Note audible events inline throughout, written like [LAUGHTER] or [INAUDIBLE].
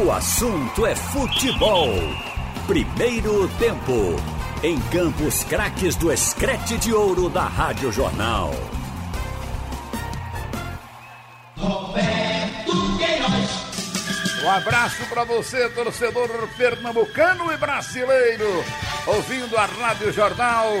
O assunto é futebol. Primeiro tempo. Em Campos Craques do Escrete de Ouro da Rádio Jornal. Roberto Queiroz. Um abraço para você, torcedor pernambucano e brasileiro, ouvindo a Rádio Jornal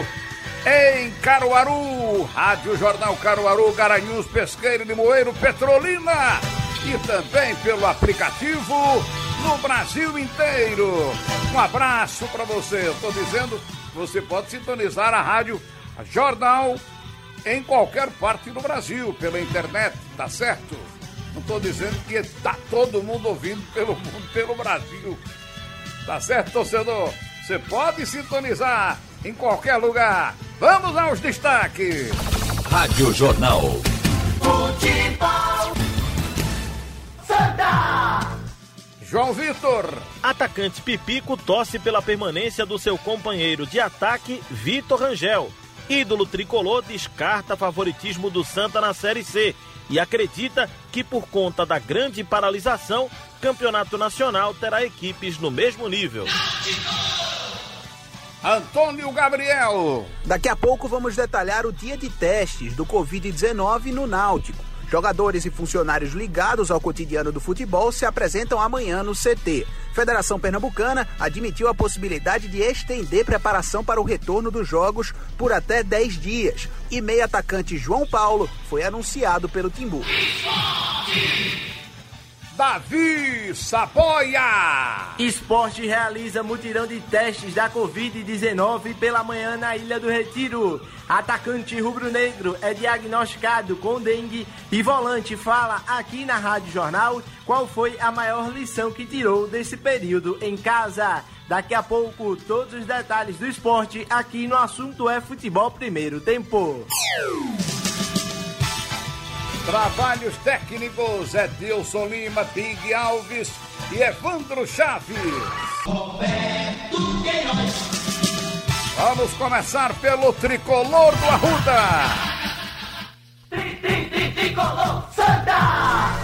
em Caruaru, Rádio Jornal Caruaru, Garanhuns, Pesqueiro, Limoeiro, Petrolina e também pelo aplicativo no Brasil inteiro. Um abraço para você. Estou dizendo, você pode sintonizar a Rádio Jornal em qualquer parte do Brasil, pela internet, tá certo? Não estou dizendo que tá todo mundo ouvindo pelo [LAUGHS] mundo, pelo Brasil. Tá certo, torcedor? Você pode sintonizar em qualquer lugar. Vamos aos destaques. Rádio Jornal. Futebol. Santa. João Vitor. Atacante Pipico torce pela permanência do seu companheiro de ataque, Vitor Rangel. Ídolo tricolor descarta favoritismo do Santa na Série C e acredita que, por conta da grande paralisação, Campeonato Nacional terá equipes no mesmo nível. Antônio Gabriel. Daqui a pouco vamos detalhar o dia de testes do Covid-19 no Náutico. Jogadores e funcionários ligados ao cotidiano do futebol se apresentam amanhã no CT. Federação Pernambucana admitiu a possibilidade de estender preparação para o retorno dos jogos por até 10 dias. E meio atacante João Paulo foi anunciado pelo Timbu. Davi Saboia. Esporte realiza mutirão de testes da Covid-19 pela manhã na Ilha do Retiro. Atacante rubro-negro é diagnosticado com dengue e volante fala aqui na Rádio Jornal qual foi a maior lição que tirou desse período em casa. Daqui a pouco, todos os detalhes do esporte aqui no assunto é futebol primeiro tempo. Trabalhos técnicos Edilson Lima, Big Alves e Evandro Chaves. Roberto Queiroz. Vamos começar pelo tricolor do Arruda. Tri, tri, tri, tricolor. Santa.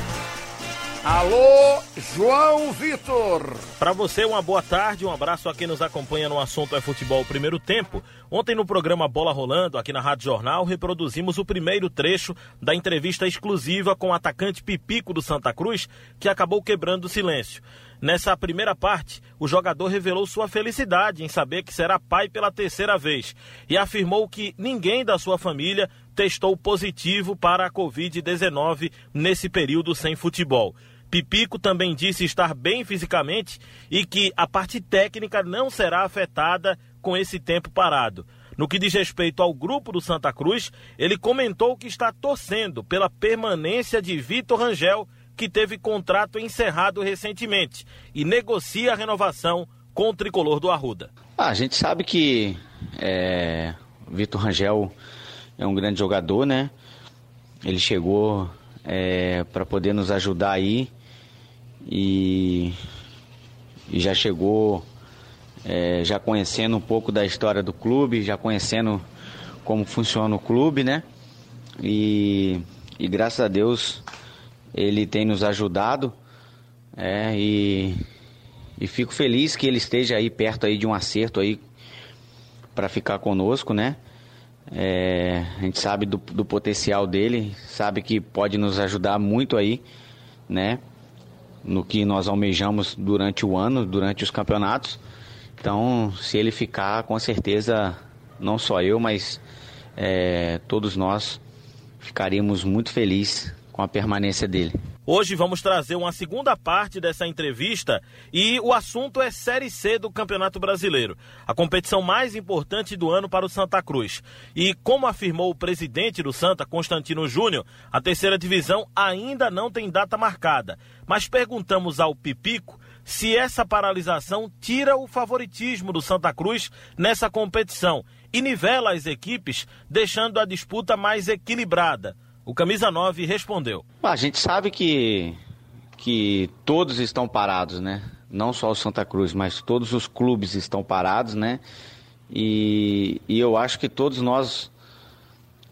Alô, João Vitor. Para você, uma boa tarde, um abraço a quem nos acompanha no assunto é futebol primeiro tempo. Ontem no programa Bola Rolando, aqui na Rádio Jornal, reproduzimos o primeiro trecho da entrevista exclusiva com o atacante Pipico do Santa Cruz, que acabou quebrando o silêncio. Nessa primeira parte, o jogador revelou sua felicidade em saber que será pai pela terceira vez e afirmou que ninguém da sua família testou positivo para a Covid-19 nesse período sem futebol. Pipico também disse estar bem fisicamente e que a parte técnica não será afetada com esse tempo parado. No que diz respeito ao grupo do Santa Cruz, ele comentou que está torcendo pela permanência de Vitor Rangel, que teve contrato encerrado recentemente e negocia a renovação com o tricolor do Arruda. Ah, a gente sabe que é, Vitor Rangel é um grande jogador, né? Ele chegou é, para poder nos ajudar aí e, e já chegou é, já conhecendo um pouco da história do clube, já conhecendo como funciona o clube, né? E, e graças a Deus ele tem nos ajudado é, e, e fico feliz que ele esteja aí perto aí de um acerto aí para ficar conosco, né? É, a gente sabe do, do potencial dele, sabe que pode nos ajudar muito aí, né? No que nós almejamos durante o ano, durante os campeonatos. Então, se ele ficar, com certeza, não só eu, mas é, todos nós ficaríamos muito felizes com a permanência dele. Hoje vamos trazer uma segunda parte dessa entrevista e o assunto é Série C do Campeonato Brasileiro, a competição mais importante do ano para o Santa Cruz. E como afirmou o presidente do Santa, Constantino Júnior, a terceira divisão ainda não tem data marcada. Mas perguntamos ao Pipico se essa paralisação tira o favoritismo do Santa Cruz nessa competição e nivela as equipes, deixando a disputa mais equilibrada. O camisa 9 respondeu: A gente sabe que que todos estão parados, né? Não só o Santa Cruz, mas todos os clubes estão parados, né? E, e eu acho que todos nós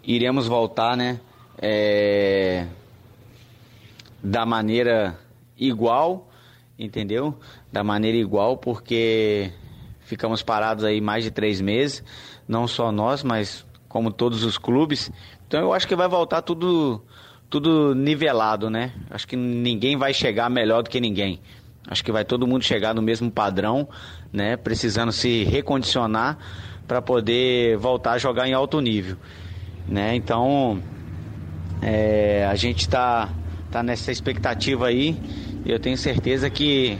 iremos voltar, né? É, da maneira igual entendeu? Da maneira igual, porque ficamos parados aí mais de três meses, não só nós, mas como todos os clubes. Então eu acho que vai voltar tudo, tudo nivelado, né? Acho que ninguém vai chegar melhor do que ninguém. Acho que vai todo mundo chegar no mesmo padrão, né? Precisando se recondicionar para poder voltar a jogar em alto nível, né? Então é, a gente está tá nessa expectativa aí e eu tenho certeza que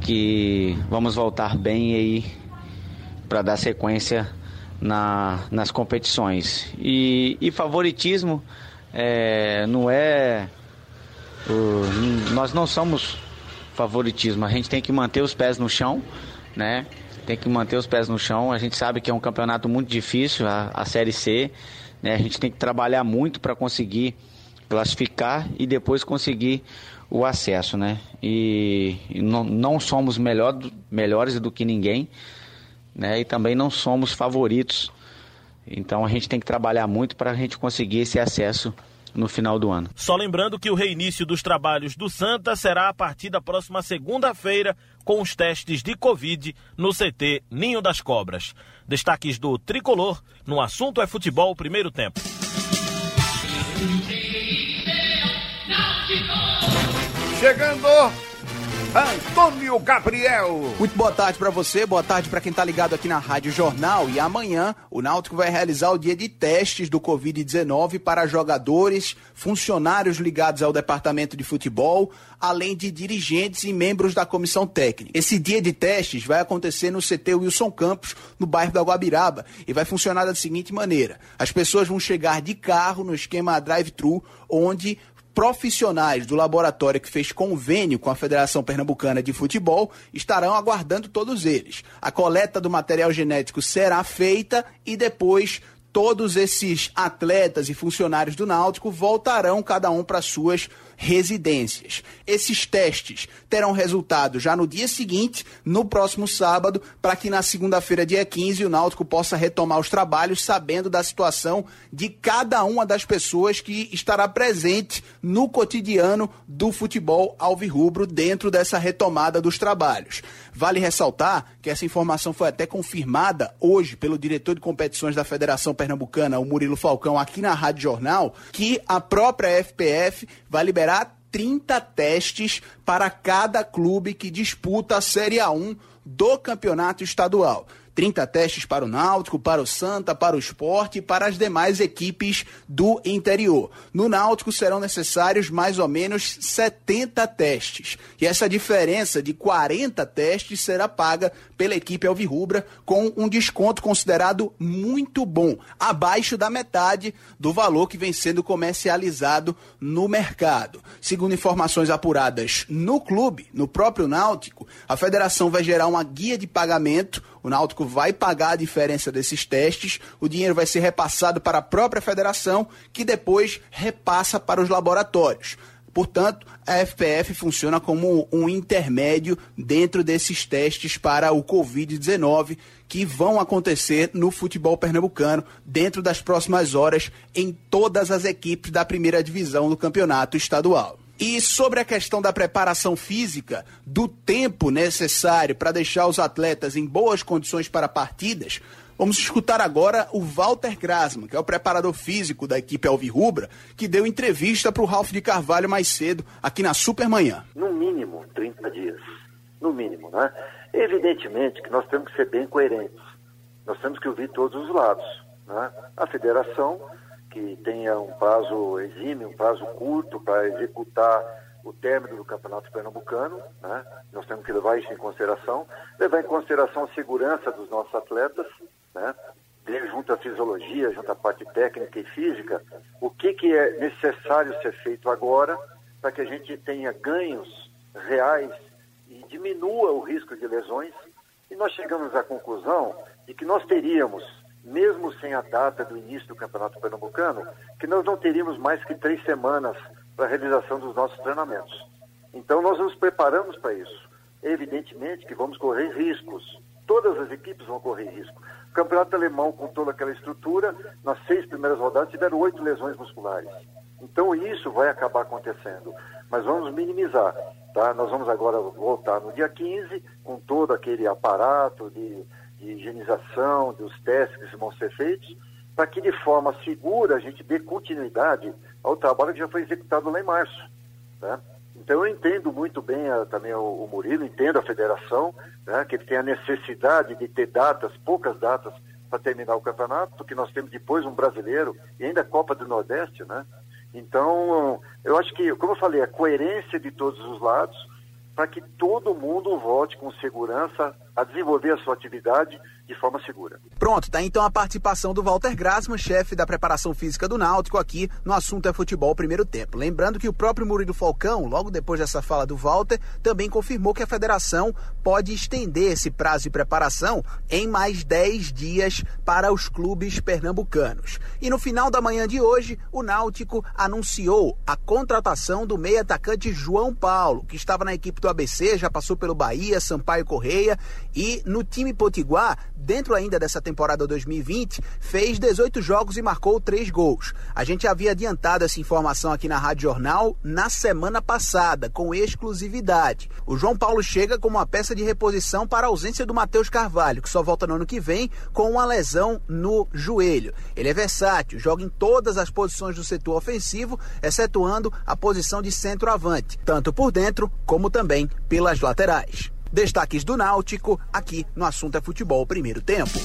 que vamos voltar bem aí para dar sequência na, nas competições. E, e favoritismo é, não é. O, nós não somos favoritismo, a gente tem que manter os pés no chão, né? Tem que manter os pés no chão. A gente sabe que é um campeonato muito difícil, a, a Série C. Né? A gente tem que trabalhar muito para conseguir classificar e depois conseguir o acesso, né? E, e não, não, somos melhor, melhores do que ninguém, né? E também não somos favoritos. Então a gente tem que trabalhar muito para a gente conseguir esse acesso no final do ano. Só lembrando que o reinício dos trabalhos do Santa será a partir da próxima segunda-feira, com os testes de Covid no CT Ninho das Cobras. Destaques do Tricolor no assunto é futebol primeiro tempo. Chegando Antônio Gabriel. Muito boa tarde para você, boa tarde para quem tá ligado aqui na Rádio Jornal. E amanhã o Náutico vai realizar o dia de testes do Covid-19 para jogadores, funcionários ligados ao departamento de futebol, além de dirigentes e membros da comissão técnica. Esse dia de testes vai acontecer no CT Wilson Campos, no bairro da Guabiraba, e vai funcionar da seguinte maneira: as pessoas vão chegar de carro no esquema drive-thru, onde profissionais do laboratório que fez convênio com a Federação Pernambucana de Futebol estarão aguardando todos eles. A coleta do material genético será feita e depois todos esses atletas e funcionários do Náutico voltarão cada um para suas residências. Esses testes terão resultado já no dia seguinte, no próximo sábado, para que na segunda-feira, dia 15, o Náutico possa retomar os trabalhos, sabendo da situação de cada uma das pessoas que estará presente no cotidiano do futebol alvirrubro dentro dessa retomada dos trabalhos. Vale ressaltar que essa informação foi até confirmada hoje pelo diretor de competições da Federação Pernambucana, o Murilo Falcão, aqui na Rádio Jornal, que a própria FPF vai liberar 30 testes para cada clube que disputa a Série A1 do campeonato estadual. 30 testes para o Náutico, para o Santa, para o Esporte e para as demais equipes do interior. No Náutico serão necessários mais ou menos 70 testes. E essa diferença de 40 testes será paga pela equipe Alvirrubra com um desconto considerado muito bom, abaixo da metade do valor que vem sendo comercializado no mercado. Segundo informações apuradas no clube, no próprio Náutico, a federação vai gerar uma guia de pagamento o Náutico vai pagar a diferença desses testes, o dinheiro vai ser repassado para a própria federação, que depois repassa para os laboratórios. Portanto, a FPF funciona como um intermédio dentro desses testes para o Covid-19 que vão acontecer no futebol pernambucano dentro das próximas horas em todas as equipes da primeira divisão do campeonato estadual. E sobre a questão da preparação física, do tempo necessário para deixar os atletas em boas condições para partidas, vamos escutar agora o Walter Grasman, que é o preparador físico da equipe Alvirrubra, que deu entrevista para o Ralf de Carvalho mais cedo, aqui na Supermanhã. No mínimo 30 dias. No mínimo, né? Evidentemente que nós temos que ser bem coerentes. Nós temos que ouvir todos os lados. Né? A federação que tenha um prazo exímio, um prazo curto para executar o término do Campeonato Pernambucano, né? nós temos que levar isso em consideração, levar em consideração a segurança dos nossos atletas, né? junto à fisiologia, junto à parte técnica e física, o que, que é necessário ser feito agora para que a gente tenha ganhos reais e diminua o risco de lesões. E nós chegamos à conclusão de que nós teríamos mesmo sem a data do início do Campeonato Pernambucano, que nós não teríamos mais que três semanas para a realização dos nossos treinamentos. Então, nós nos preparamos para isso. Evidentemente que vamos correr riscos. Todas as equipes vão correr risco. O Campeonato Alemão, com toda aquela estrutura, nas seis primeiras rodadas, tiveram oito lesões musculares. Então isso vai acabar acontecendo, mas vamos minimizar. Tá? Nós vamos agora voltar no dia 15 com todo aquele aparato de, de higienização, dos testes que vão ser feitos, para que de forma segura a gente dê continuidade ao trabalho que já foi executado lá em março. Né? Então eu entendo muito bem a, também o, o, Murilo, entendo a federação, né, que ele tem a necessidade de ter datas, poucas datas, para terminar o campeonato, porque nós temos depois um brasileiro e ainda a Copa do Nordeste, né? Então, eu acho que, como eu falei, a coerência de todos os lados para que todo mundo volte com segurança a desenvolver a sua atividade de forma segura. Pronto, tá então a participação do Walter Grasman, chefe da preparação física do Náutico, aqui no assunto é futebol primeiro tempo. Lembrando que o próprio Murilo Falcão, logo depois dessa fala do Walter, também confirmou que a federação pode estender esse prazo de preparação em mais 10 dias para os clubes pernambucanos. E no final da manhã de hoje, o Náutico anunciou a contratação do meio atacante João Paulo, que estava na equipe do ABC, já passou pelo Bahia, Sampaio Correia e no time Potiguar dentro ainda dessa temporada 2020, fez 18 jogos e marcou 3 gols. A gente havia adiantado essa informação aqui na Rádio Jornal na semana passada, com exclusividade. O João Paulo chega como uma peça de reposição para a ausência do Matheus Carvalho, que só volta no ano que vem com uma lesão no joelho. Ele é versátil, joga em todas as posições do setor ofensivo, excetuando a posição de centroavante, tanto por dentro como também pelas laterais. Destaques do Náutico, aqui no Assunto é Futebol Primeiro Tempo.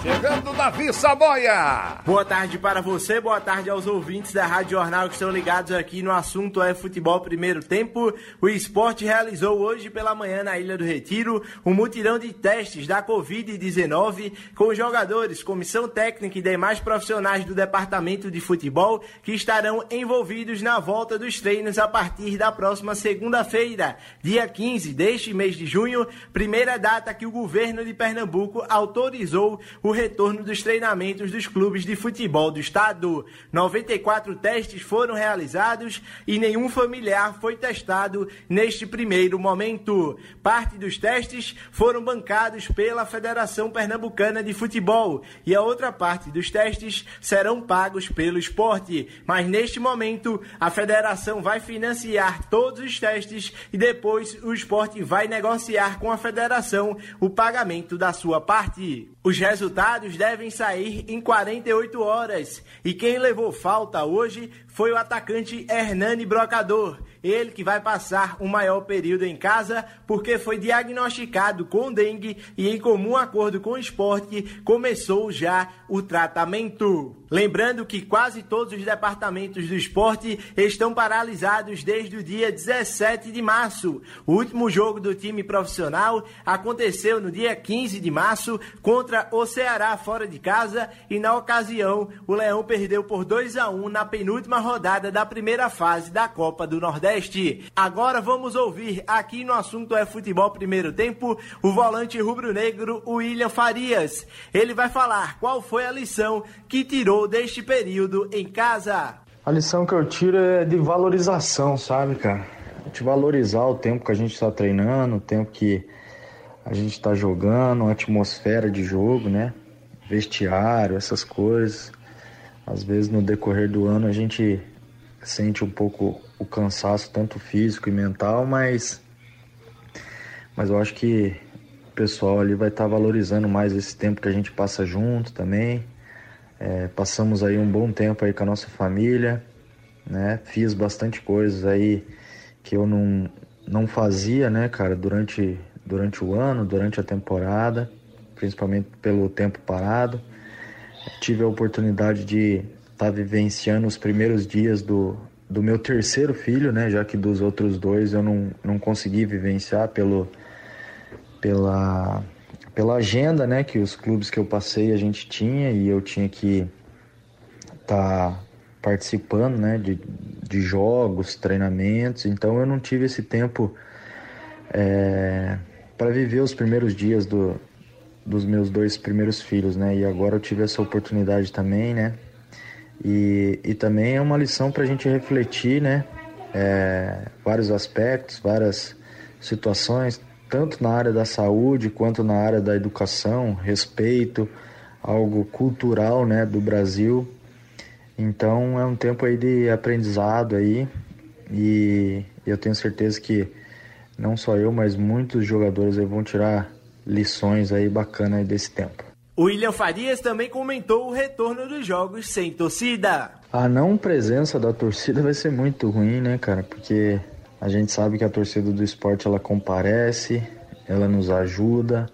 Chegando Davi Saboia. Boa tarde para você, boa tarde aos ouvintes da Rádio Jornal que estão ligados aqui no assunto é futebol primeiro tempo. O esporte realizou hoje pela manhã na Ilha do Retiro um mutirão de testes da Covid-19 com jogadores, comissão técnica e demais profissionais do departamento de futebol que estarão envolvidos na volta dos treinos a partir da próxima segunda-feira, dia 15 deste mês de junho, primeira data que o governo de Pernambuco autorizou o retorno dos treinamentos dos clubes de futebol do estado. 94 testes foram realizados e nenhum familiar foi testado neste primeiro momento. Parte dos testes foram bancados pela Federação Pernambucana de Futebol e a outra parte dos testes serão pagos pelo esporte. Mas neste momento, a federação vai financiar todos os testes e depois o esporte vai negociar com a federação o pagamento da sua parte. Os resultados devem sair em 48 horas. E quem levou falta hoje foi o atacante Hernani Brocador. Ele que vai passar o maior período em casa porque foi diagnosticado com dengue e, em comum acordo com o esporte, começou já o tratamento. Lembrando que quase todos os departamentos do esporte estão paralisados desde o dia 17 de março. O último jogo do time profissional aconteceu no dia 15 de março contra o Ceará fora de casa e na ocasião o Leão perdeu por 2 a 1 na penúltima rodada da primeira fase da Copa do Nordeste. Agora vamos ouvir aqui no assunto é futebol primeiro tempo o volante rubro-negro William Farias. Ele vai falar qual foi a lição que tirou deste período em casa. A lição que eu tiro é de valorização, sabe, cara? De valorizar o tempo que a gente está treinando, o tempo que a gente está jogando, a atmosfera de jogo, né? Vestiário, essas coisas. Às vezes no decorrer do ano a gente sente um pouco o cansaço, tanto físico e mental, mas, mas eu acho que o pessoal ali vai estar tá valorizando mais esse tempo que a gente passa junto também. É, passamos aí um bom tempo aí com a nossa família, né? Fiz bastante coisas aí que eu não, não fazia, né, cara, durante, durante o ano, durante a temporada, principalmente pelo tempo parado tive a oportunidade de estar tá vivenciando os primeiros dias do, do meu terceiro filho, né? Já que dos outros dois eu não, não consegui vivenciar pelo, pela, pela agenda, né? Que os clubes que eu passei a gente tinha e eu tinha que estar tá participando, né? De, de jogos, treinamentos. Então eu não tive esse tempo é, para viver os primeiros dias do, dos meus dois primeiros filhos, né? E agora eu tive essa oportunidade também, né? E, e também é uma lição para a gente refletir, né? É, vários aspectos, várias situações, tanto na área da saúde quanto na área da educação, respeito, algo cultural, né, do Brasil. Então é um tempo aí de aprendizado aí e eu tenho certeza que não só eu, mas muitos jogadores vão tirar lições aí bacanas desse tempo. O William Farias também comentou o retorno dos jogos sem torcida. A não presença da torcida vai ser muito ruim, né, cara? Porque a gente sabe que a torcida do esporte ela comparece, ela nos ajuda,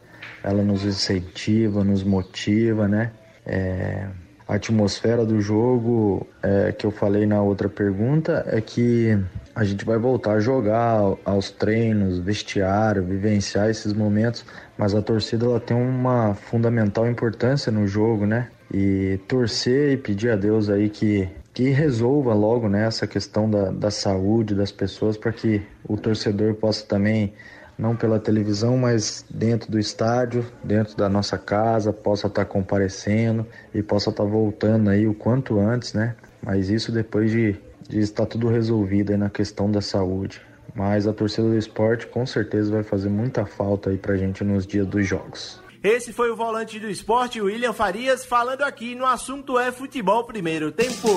ela nos incentiva, nos motiva, né? É, a atmosfera do jogo é, que eu falei na outra pergunta é que a gente vai voltar a jogar aos treinos, vestiário, vivenciar esses momentos, mas a torcida ela tem uma fundamental importância no jogo, né? E torcer e pedir a Deus aí que, que resolva logo né, essa questão da, da saúde das pessoas para que o torcedor possa também, não pela televisão, mas dentro do estádio, dentro da nossa casa, possa estar tá comparecendo e possa estar tá voltando aí o quanto antes, né? Mas isso depois de de estar tudo resolvido aí na questão da saúde. Mas a torcida do esporte com certeza vai fazer muita falta aí pra gente nos dias dos jogos. Esse foi o volante do esporte, William Farias, falando aqui no assunto é futebol primeiro tempo.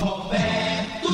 Roberto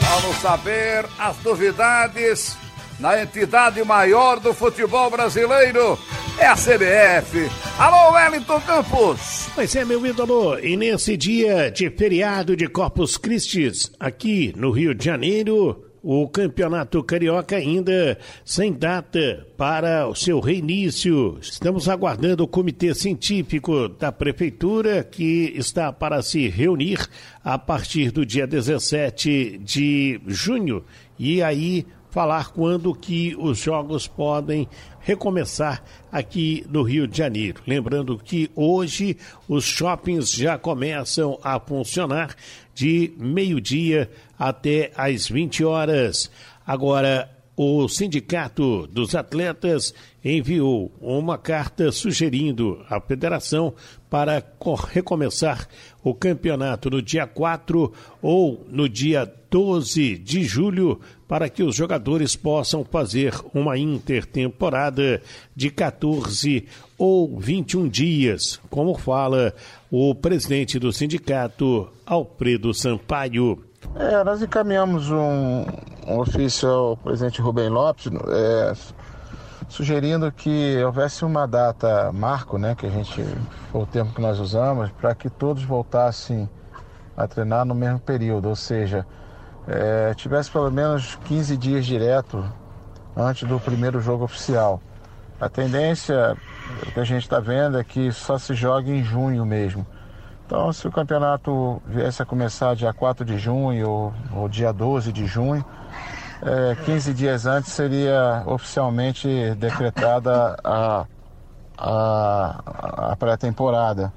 Vamos saber as novidades na entidade maior do futebol brasileiro é a CBF. Alô, Wellington Campos. Pois é, meu ídolo, e nesse dia de feriado de Corpus Christi, aqui no Rio de Janeiro, o Campeonato Carioca ainda sem data para o seu reinício. Estamos aguardando o Comitê Científico da Prefeitura, que está para se reunir a partir do dia 17 de junho. E aí falar quando que os jogos podem recomeçar aqui no Rio de Janeiro. Lembrando que hoje os shoppings já começam a funcionar de meio-dia até às 20 horas. Agora, o Sindicato dos Atletas enviou uma carta sugerindo à federação para recomeçar o campeonato no dia 4 ou no dia 12 de julho para que os jogadores possam fazer uma intertemporada de 14 ou 21 dias, como fala o presidente do sindicato, Alfredo Sampaio. É, nós encaminhamos um, um, ofício ao presidente Rubem Lopes é, sugerindo que houvesse uma data marco, né, que a gente foi o termo que nós usamos, para que todos voltassem a treinar no mesmo período, ou seja, é, tivesse pelo menos 15 dias direto antes do primeiro jogo oficial. A tendência que a gente está vendo é que só se jogue em junho mesmo. Então, se o campeonato viesse a começar dia 4 de junho ou, ou dia 12 de junho, é, 15 dias antes seria oficialmente decretada a, a, a pré-temporada.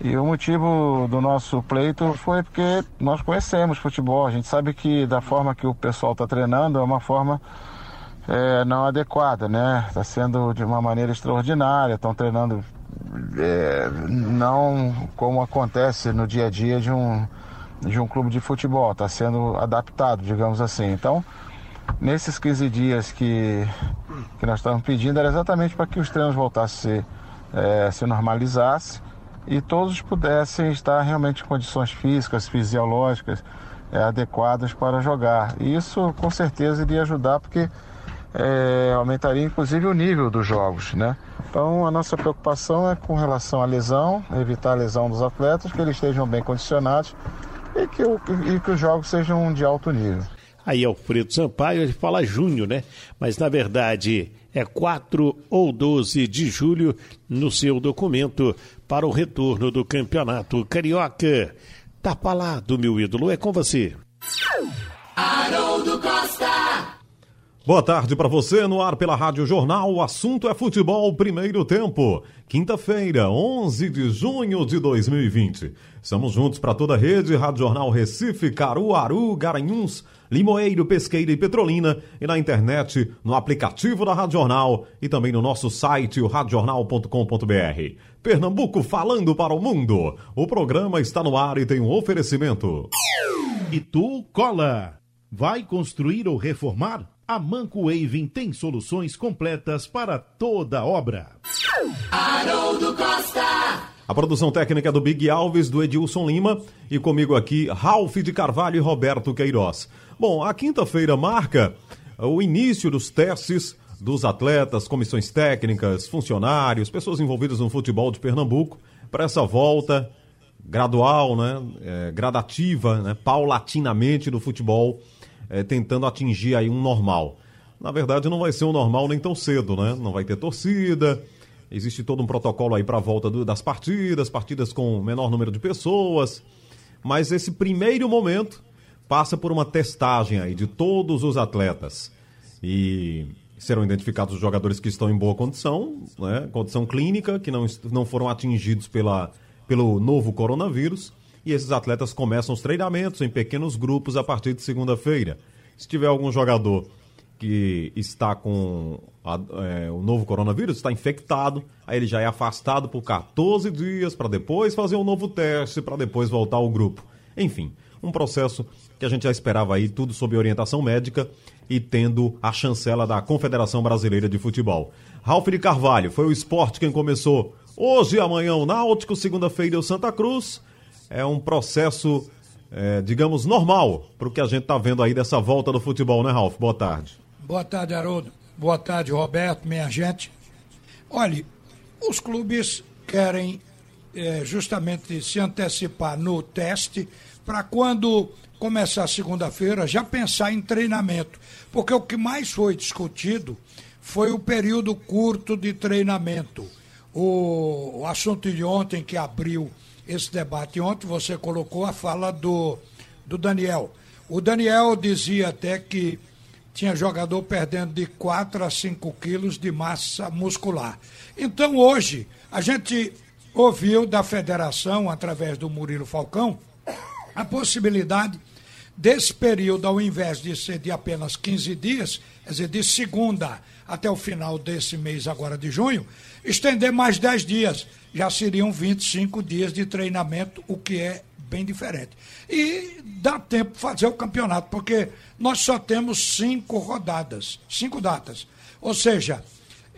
E o motivo do nosso pleito foi porque nós conhecemos futebol, a gente sabe que da forma que o pessoal está treinando é uma forma é, não adequada, né? Está sendo de uma maneira extraordinária, estão treinando é, não como acontece no dia a dia de um, de um clube de futebol, está sendo adaptado, digamos assim. Então, nesses 15 dias que, que nós estamos pedindo, era exatamente para que os treinos voltassem é, se normalizasse e todos pudessem estar realmente em condições físicas, fisiológicas é, adequadas para jogar. E isso com certeza iria ajudar porque é, aumentaria inclusive o nível dos jogos, né? Então a nossa preocupação é com relação à lesão, evitar a lesão dos atletas, que eles estejam bem condicionados e que, o, e que os jogos sejam de alto nível. Aí Alfredo Sampaio, ele fala junho, né? Mas na verdade é 4 ou 12 de julho no seu documento para o retorno do Campeonato Carioca. Tá falado, meu ídolo, é com você. Haroldo Costa. Boa tarde para você no ar pela Rádio Jornal. O assunto é futebol primeiro tempo. Quinta-feira, 11 de junho de 2020. Estamos juntos para toda a rede Rádio Jornal Recife, Caruaru, Garanhuns, Limoeiro, Pesqueira e Petrolina e na internet, no aplicativo da Rádio Jornal e também no nosso site, o radiojornal.com.br. Pernambuco falando para o mundo. O programa está no ar e tem um oferecimento. E tu, Cola, vai construir ou reformar? A Manco Waving tem soluções completas para toda obra. Haroldo Costa. A produção técnica é do Big Alves, do Edilson Lima e comigo aqui, Ralph de Carvalho e Roberto Queiroz. Bom, a quinta-feira marca o início dos testes dos atletas, comissões técnicas, funcionários, pessoas envolvidas no futebol de Pernambuco para essa volta gradual, né, é, gradativa, né, paulatinamente do futebol, é, tentando atingir aí um normal. Na verdade, não vai ser um normal nem tão cedo, né? Não vai ter torcida, existe todo um protocolo aí para a volta do, das partidas, partidas com menor número de pessoas, mas esse primeiro momento passa por uma testagem aí de todos os atletas. E serão identificados os jogadores que estão em boa condição, né, condição clínica, que não, não foram atingidos pela, pelo novo coronavírus, e esses atletas começam os treinamentos em pequenos grupos a partir de segunda-feira. Se tiver algum jogador que está com a, é, o novo coronavírus, está infectado, aí ele já é afastado por 14 dias para depois fazer um novo teste, para depois voltar ao grupo. Enfim, um processo que a gente já esperava aí, tudo sob orientação médica e tendo a chancela da Confederação Brasileira de Futebol. Ralf de Carvalho, foi o esporte quem começou hoje e amanhã o Náutico, segunda-feira o Santa Cruz. É um processo, é, digamos, normal para o que a gente está vendo aí dessa volta do futebol, né, Ralf? Boa tarde. Boa tarde, Haroldo. Boa tarde, Roberto, minha gente. Olhe, os clubes querem é, justamente se antecipar no teste para quando começar segunda-feira já pensar em treinamento. Porque o que mais foi discutido foi o período curto de treinamento. O, o assunto de ontem que abriu esse debate ontem, você colocou a fala do, do Daniel. O Daniel dizia até que tinha jogador perdendo de 4 a 5 quilos de massa muscular. Então hoje a gente ouviu da federação, através do Murilo Falcão, a possibilidade desse período, ao invés de ser de apenas 15 dias, quer dizer, de segunda até o final desse mês agora de junho, estender mais 10 dias. Já seriam 25 dias de treinamento, o que é bem diferente. E dá tempo fazer o campeonato, porque nós só temos cinco rodadas, cinco datas. Ou seja,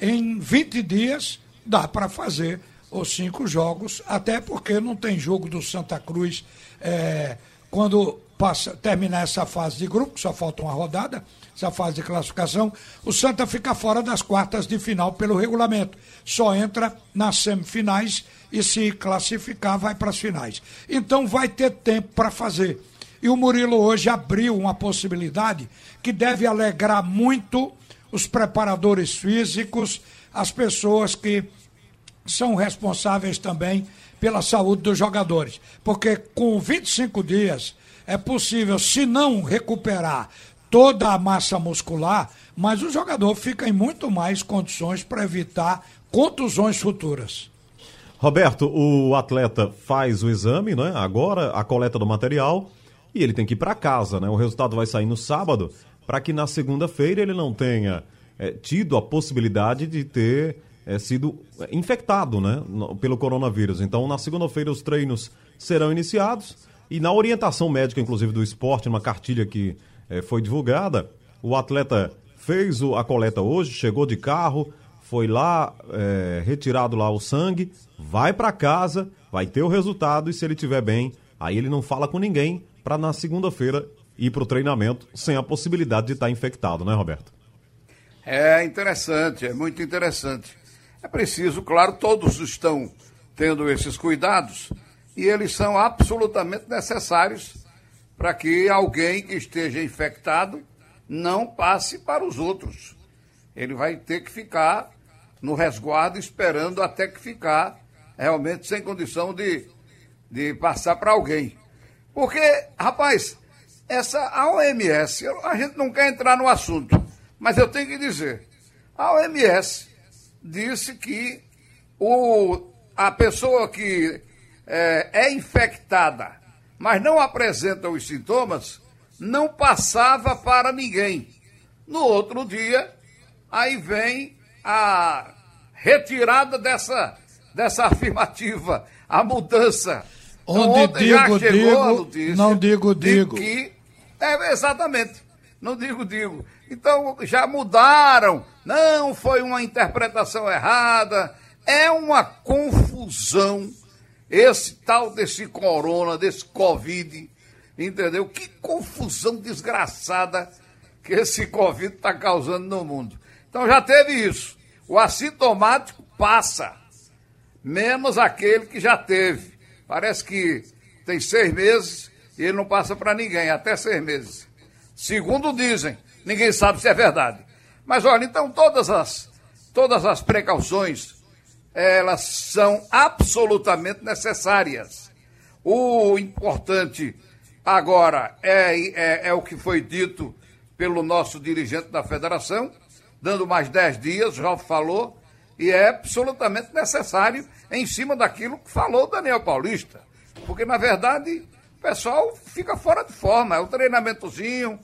em 20 dias dá para fazer os cinco jogos, até porque não tem jogo do Santa Cruz é, quando passa, terminar essa fase de grupo, só falta uma rodada, essa fase de classificação, o Santa fica fora das quartas de final pelo regulamento. Só entra nas semifinais e se classificar vai para as finais. Então vai ter tempo para fazer. E o Murilo hoje abriu uma possibilidade que deve alegrar muito os preparadores físicos, as pessoas que são responsáveis também pela saúde dos jogadores. Porque com 25 dias é possível, se não recuperar toda a massa muscular, mas o jogador fica em muito mais condições para evitar contusões futuras. Roberto, o atleta faz o exame, né? Agora a coleta do material e ele tem que ir para casa, né? O resultado vai sair no sábado para que na segunda-feira ele não tenha é, tido a possibilidade de ter é, sido infectado, né? Pelo coronavírus. Então na segunda-feira os treinos serão iniciados e na orientação médica, inclusive, do esporte, uma cartilha que eh, foi divulgada, o atleta fez o, a coleta hoje, chegou de carro, foi lá, eh, retirado lá o sangue, vai para casa, vai ter o resultado e se ele estiver bem, aí ele não fala com ninguém para na segunda-feira ir para o treinamento sem a possibilidade de estar tá infectado, né, Roberto? É interessante, é muito interessante. É preciso, claro, todos estão tendo esses cuidados, e eles são absolutamente necessários para que alguém que esteja infectado não passe para os outros. Ele vai ter que ficar no resguardo esperando até que ficar realmente sem condição de, de passar para alguém. Porque, rapaz, essa OMS, a gente não quer entrar no assunto, mas eu tenho que dizer, a OMS disse que o, a pessoa que é, é infectada, mas não apresenta os sintomas, não passava para ninguém. No outro dia, aí vem a retirada dessa, dessa [LAUGHS] afirmativa, a mudança. Onde então, digo, digo, não digo, digo. Que, é, exatamente. Não digo, digo. Então já mudaram. Não foi uma interpretação errada. É uma confusão esse tal desse corona, desse Covid, entendeu? Que confusão desgraçada que esse Covid está causando no mundo. Então já teve isso. O assintomático passa, menos aquele que já teve. Parece que tem seis meses e ele não passa para ninguém, até seis meses. Segundo dizem, ninguém sabe se é verdade. Mas olha, então todas as, todas as precauções, elas são absolutamente necessárias. O importante agora é, é, é o que foi dito pelo nosso dirigente da federação, dando mais dez dias, já falou, e é absolutamente necessário em cima daquilo que falou Daniel Paulista. Porque, na verdade, o pessoal fica fora de forma. É um treinamentozinho,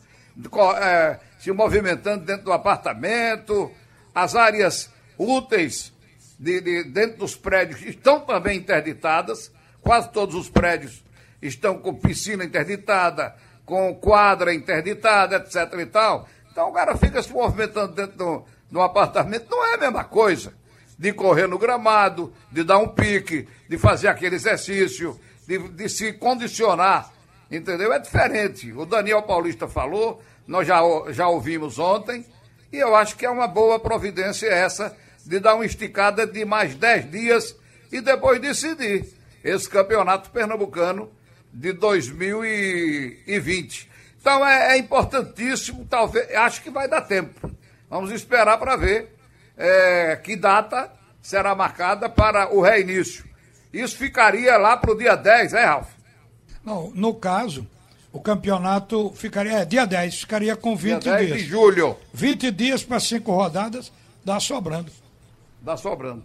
é, se movimentando dentro do apartamento, as áreas úteis de, de, dentro dos prédios estão também interditadas, quase todos os prédios estão com piscina interditada, com quadra interditada, etc. e tal. Então o cara fica se movimentando dentro do, do apartamento, não é a mesma coisa de correr no gramado, de dar um pique, de fazer aquele exercício, de, de se condicionar, entendeu? É diferente. O Daniel Paulista falou, nós já, já ouvimos ontem, e eu acho que é uma boa providência essa de dar uma esticada de mais 10 dias e depois decidir esse campeonato pernambucano de 2020. Então é, é importantíssimo, talvez, acho que vai dar tempo. Vamos esperar para ver é, que data será marcada para o reinício. Isso ficaria lá para o dia 10, é, Ralf? Não, no caso, o campeonato ficaria, é, dia 10, ficaria com 20 dia 10 dias. de julho. 20 dias para cinco rodadas, dá sobrando. Dá sobrando.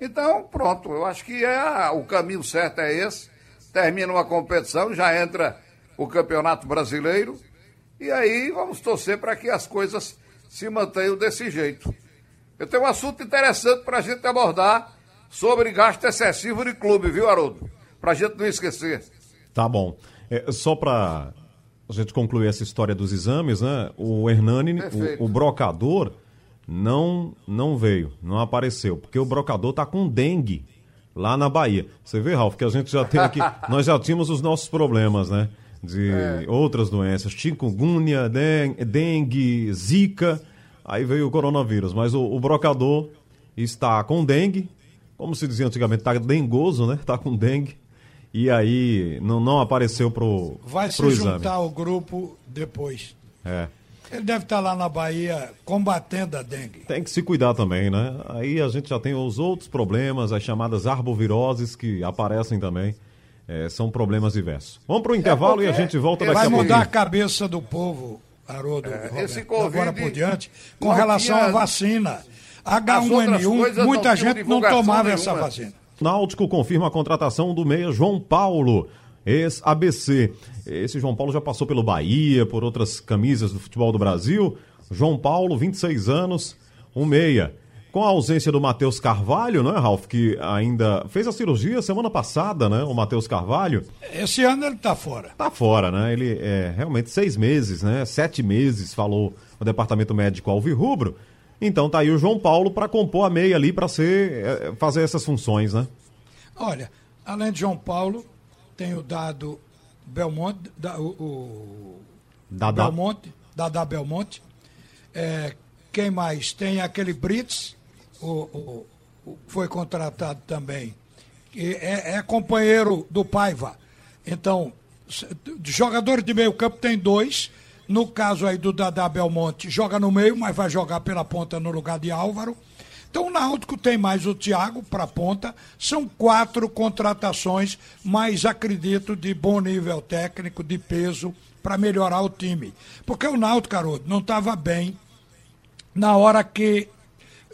Então, pronto, eu acho que é, o caminho certo é esse. Termina uma competição, já entra o Campeonato Brasileiro, e aí vamos torcer para que as coisas se mantenham desse jeito. Eu tenho um assunto interessante para a gente abordar sobre gasto excessivo de clube, viu, Haroldo? Para a gente não esquecer. Tá bom. É, só para a gente concluir essa história dos exames, né? O Hernani, o, o, brocador, não, não veio, não apareceu, porque o brocador tá com dengue lá na Bahia. Você vê, Ralf, que a gente já tem aqui, [LAUGHS] nós já tínhamos os nossos problemas, né? De é. outras doenças, chikungunya, dengue, zika, aí veio o coronavírus. Mas o, o brocador está com dengue, como se dizia antigamente, tá dengoso, né? Tá com dengue. E aí não, não apareceu pro Vai pro se exame. juntar ao grupo depois. É. Ele deve estar lá na Bahia combatendo a dengue. Tem que se cuidar também, né? Aí a gente já tem os outros problemas, as chamadas arboviroses que aparecem também. É, são problemas diversos. Vamos para o intervalo é e a gente volta daqui a pouco. Vai mudar a cabeça do povo, Haroldo, é, esse Roberto, agora por diante, com relação à vacina. H1N1, muita gente não tomava nenhuma. essa vacina. Náutico confirma a contratação do meia João Paulo, ex-ABC. Esse João Paulo já passou pelo Bahia, por outras camisas do futebol do Brasil. João Paulo, 26 anos, um meia. Com a ausência do Matheus Carvalho, não é, Ralf? Que ainda fez a cirurgia semana passada, né? O Matheus Carvalho. Esse ano ele tá fora. Tá fora, né? Ele é realmente seis meses, né? Sete meses, falou o departamento médico Alvirrubro. Então tá aí o João Paulo para compor a meia ali para ser é, fazer essas funções, né? Olha, além de João Paulo, tem o dado Belmonte, da, o, o Dada. Belmonte, Dada Belmonte. É, quem mais? Tem aquele Brits, o, o, foi contratado também. É, é, companheiro do Paiva. Então, jogadores de meio campo tem dois no caso aí do Dadá Belmonte, joga no meio, mas vai jogar pela ponta no lugar de Álvaro. Então o Náutico tem mais o Thiago para ponta. São quatro contratações, mas acredito de bom nível técnico, de peso, para melhorar o time. Porque o Náutico, garoto, não estava bem na hora que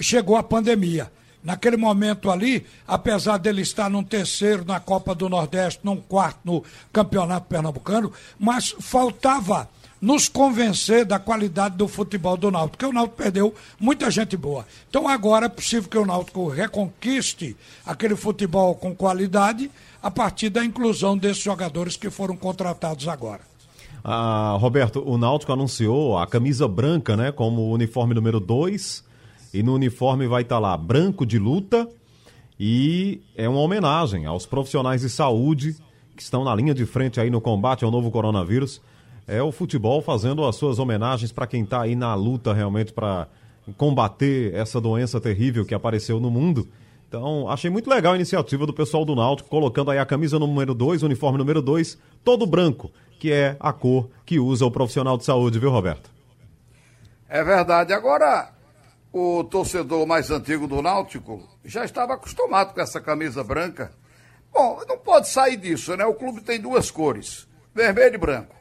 chegou a pandemia. Naquele momento ali, apesar dele estar num terceiro na Copa do Nordeste, num quarto no Campeonato Pernambucano, mas faltava nos convencer da qualidade do futebol do Náutico, porque o Náutico perdeu muita gente boa. Então agora é possível que o Náutico reconquiste aquele futebol com qualidade a partir da inclusão desses jogadores que foram contratados agora. Ah, Roberto, o Náutico anunciou a camisa branca, né, como uniforme número 2, e no uniforme vai estar lá branco de luta, e é uma homenagem aos profissionais de saúde que estão na linha de frente aí no combate ao novo coronavírus. É o futebol fazendo as suas homenagens para quem está aí na luta realmente para combater essa doença terrível que apareceu no mundo. Então, achei muito legal a iniciativa do pessoal do Náutico, colocando aí a camisa número 2, o uniforme número 2, todo branco, que é a cor que usa o profissional de saúde, viu, Roberto? É verdade. Agora, o torcedor mais antigo do Náutico já estava acostumado com essa camisa branca. Bom, não pode sair disso, né? O clube tem duas cores, vermelho e branco.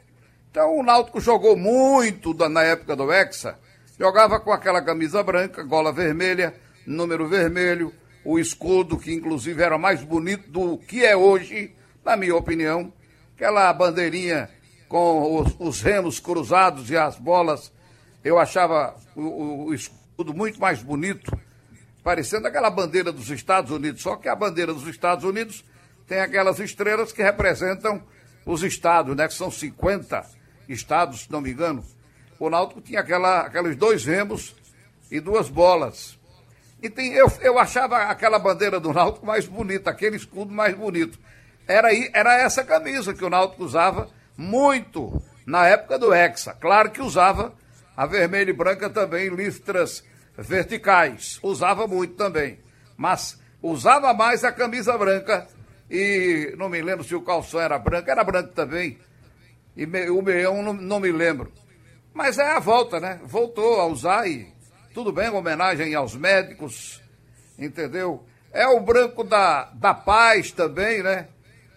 Então o Náutico jogou muito na época do Hexa, jogava com aquela camisa branca, gola vermelha, número vermelho, o escudo, que inclusive era mais bonito do que é hoje, na minha opinião. Aquela bandeirinha com os, os remos cruzados e as bolas, eu achava o, o, o escudo muito mais bonito, parecendo aquela bandeira dos Estados Unidos, só que a bandeira dos Estados Unidos tem aquelas estrelas que representam os estados, né? Que são 50 estados, se não me engano. O Náutico tinha aquela, aqueles dois remos e duas bolas. E tem, eu, eu achava aquela bandeira do Náutico mais bonita, aquele escudo mais bonito. Era, era essa camisa que o Náutico usava muito na época do Hexa. Claro que usava a vermelha e branca também, listras verticais. Usava muito também. Mas usava mais a camisa branca e não me lembro se o calção era branco, era branco também. E o meião não, não me lembro. Mas é a volta, né? Voltou a usar e tudo bem, homenagem aos médicos, entendeu? É o branco da, da paz também, né?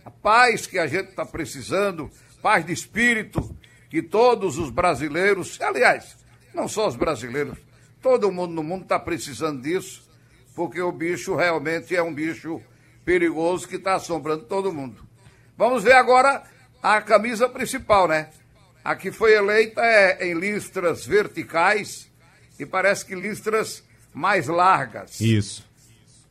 A paz que a gente está precisando, paz de espírito, que todos os brasileiros, aliás, não só os brasileiros, todo mundo no mundo está precisando disso, porque o bicho realmente é um bicho perigoso que está assombrando todo mundo. Vamos ver agora a camisa principal, né? A que foi eleita é em listras verticais e parece que listras mais largas. Isso.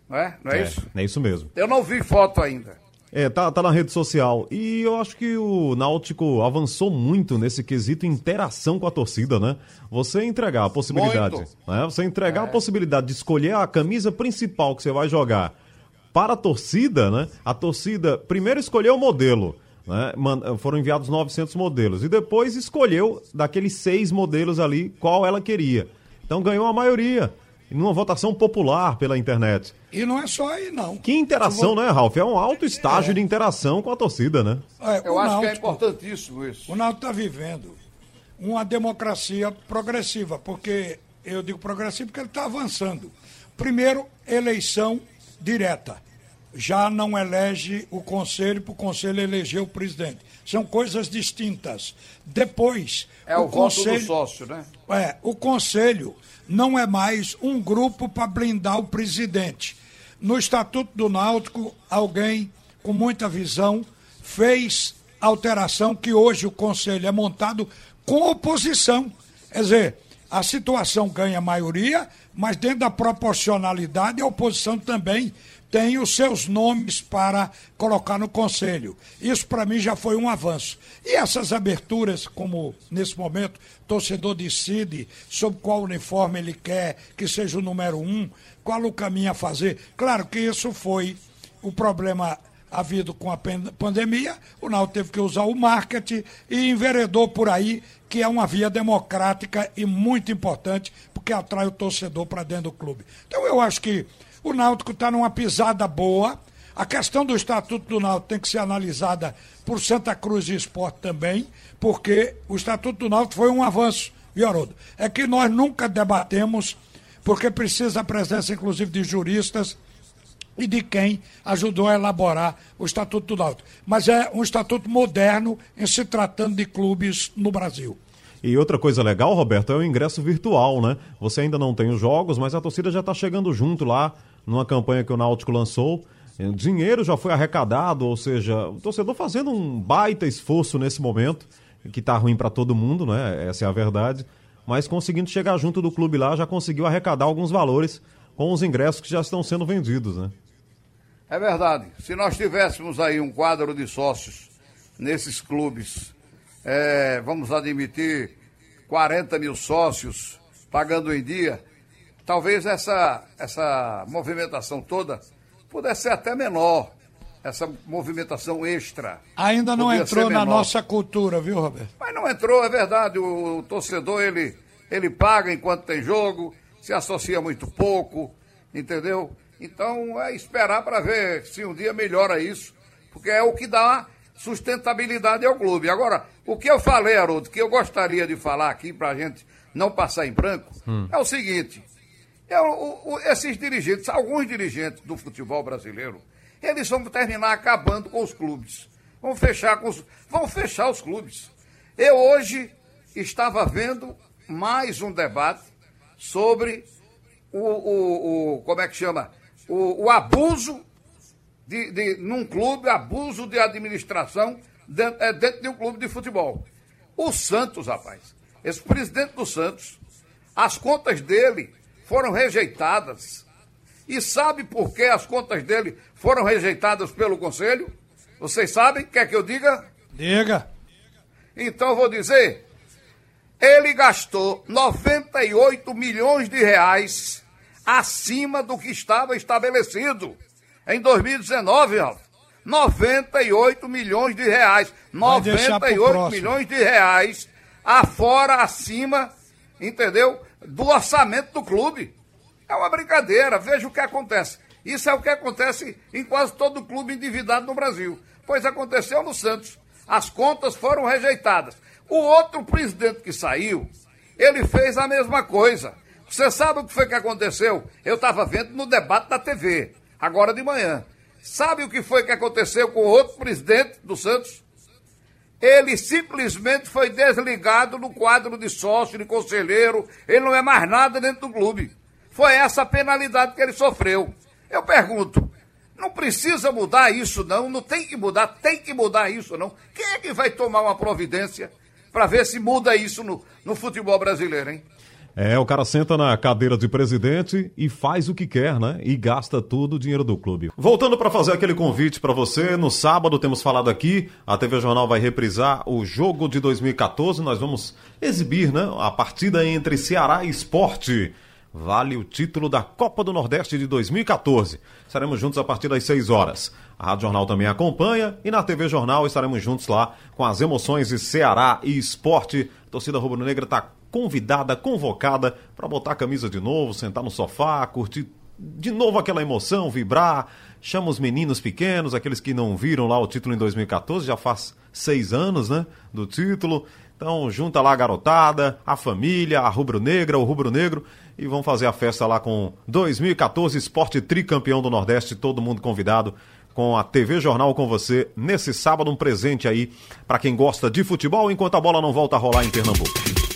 Não é? Não é, é isso? É isso mesmo. Eu não vi foto ainda. É, tá, tá na rede social. E eu acho que o Náutico avançou muito nesse quesito interação com a torcida, né? Você entregar a possibilidade. Né? Você entregar é. a possibilidade de escolher a camisa principal que você vai jogar para a torcida, né? A torcida primeiro escolheu o modelo. Né? Foram enviados 900 modelos. E depois escolheu daqueles seis modelos ali qual ela queria. Então ganhou a maioria. Numa votação popular pela internet. E não é só aí, não. Que interação, vou... né, Ralf? É um alto estágio é. de interação com a torcida, né? É, Eu acho Náutico, que é importantíssimo isso. O Náutico está vivendo uma democracia progressiva, porque eu digo progressiva porque ele está avançando. Primeiro, eleição direta. Já não elege o conselho para o conselho eleger o presidente. São coisas distintas. Depois, é o, o conselho, do sócio, né? É, o conselho não é mais um grupo para blindar o presidente. No Estatuto do Náutico, alguém com muita visão fez alteração que hoje o conselho é montado com oposição. Quer dizer, a situação ganha maioria, mas dentro da proporcionalidade a oposição também tem os seus nomes para colocar no conselho. Isso para mim já foi um avanço. E essas aberturas, como nesse momento torcedor decide sobre qual uniforme ele quer que seja o número um, qual o caminho a fazer. Claro que isso foi o problema havido com a pandemia, o Náutico teve que usar o marketing e enveredou por aí, que é uma via democrática e muito importante, porque atrai o torcedor para dentro do clube. Então eu acho que o Náutico está numa pisada boa. A questão do Estatuto do Náutico tem que ser analisada por Santa Cruz e Esporte também, porque o Estatuto do Náutico foi um avanço, viu, Haroldo? É que nós nunca debatemos, porque precisa a presença, inclusive, de juristas e de quem ajudou a elaborar o Estatuto do Náutico. Mas é um estatuto moderno em se tratando de clubes no Brasil. E outra coisa legal, Roberto, é o ingresso virtual, né? Você ainda não tem os jogos, mas a torcida já está chegando junto lá numa campanha que o Náutico lançou. O dinheiro já foi arrecadado, ou seja, o torcedor fazendo um baita esforço nesse momento, que está ruim para todo mundo, né? Essa é a verdade. Mas conseguindo chegar junto do clube lá, já conseguiu arrecadar alguns valores com os ingressos que já estão sendo vendidos, né? É verdade. Se nós tivéssemos aí um quadro de sócios nesses clubes é, vamos admitir, 40 mil sócios pagando em dia, talvez essa, essa movimentação toda pudesse ser até menor, essa movimentação extra. Ainda não entrou na nossa cultura, viu, Roberto? Mas não entrou, é verdade. O, o torcedor, ele, ele paga enquanto tem jogo, se associa muito pouco, entendeu? Então é esperar para ver se um dia melhora isso, porque é o que dá sustentabilidade ao clube. Agora, o que eu falei, Haroldo, que eu gostaria de falar aqui para a gente não passar em branco, hum. é o seguinte: é o, o, esses dirigentes, alguns dirigentes do futebol brasileiro, eles vão terminar acabando com os clubes. Vão fechar com os, vão fechar os clubes. Eu hoje estava vendo mais um debate sobre o, o, o como é que chama? O, o abuso de, de, num clube, abuso de administração dentro, é, dentro de um clube de futebol. O Santos, rapaz, esse presidente do Santos, as contas dele foram rejeitadas. E sabe por que as contas dele foram rejeitadas pelo Conselho? Vocês sabem? Quer que eu diga? Diga. Então eu vou dizer. Ele gastou 98 milhões de reais acima do que estava estabelecido em 2019, Ralf. 98 milhões de reais. 98 milhões de reais afora, acima, entendeu? Do orçamento do clube. É uma brincadeira. Veja o que acontece. Isso é o que acontece em quase todo clube endividado no Brasil. Pois aconteceu no Santos. As contas foram rejeitadas. O outro presidente que saiu, ele fez a mesma coisa. Você sabe o que foi que aconteceu? Eu estava vendo no debate da TV agora de manhã. Sabe o que foi que aconteceu com o outro presidente do Santos? Ele simplesmente foi desligado no quadro de sócio, de conselheiro. Ele não é mais nada dentro do clube. Foi essa a penalidade que ele sofreu. Eu pergunto, não precisa mudar isso, não? Não tem que mudar, tem que mudar isso, não? Quem é que vai tomar uma providência para ver se muda isso no, no futebol brasileiro, hein? É, o cara senta na cadeira de presidente e faz o que quer, né? E gasta todo o dinheiro do clube. Voltando para fazer aquele convite para você, no sábado temos falado aqui, a TV Jornal vai reprisar o jogo de 2014, nós vamos exibir, né, a partida entre Ceará e Esporte. Vale o título da Copa do Nordeste de 2014. Estaremos juntos a partir das 6 horas. A Rádio Jornal também acompanha e na TV Jornal estaremos juntos lá com as emoções de Ceará e Esporte. A torcida rubro-negra está convidada, convocada para botar a camisa de novo, sentar no sofá, curtir de novo aquela emoção, vibrar. Chama os meninos pequenos, aqueles que não viram lá o título em 2014, já faz seis anos, né? Do título. Então, junta lá a garotada, a família, a rubro-negra, o rubro-negro e vão fazer a festa lá com 2014 Esporte Tricampeão do Nordeste, todo mundo convidado com a TV Jornal com você nesse sábado, um presente aí para quem gosta de futebol enquanto a bola não volta a rolar em Pernambuco.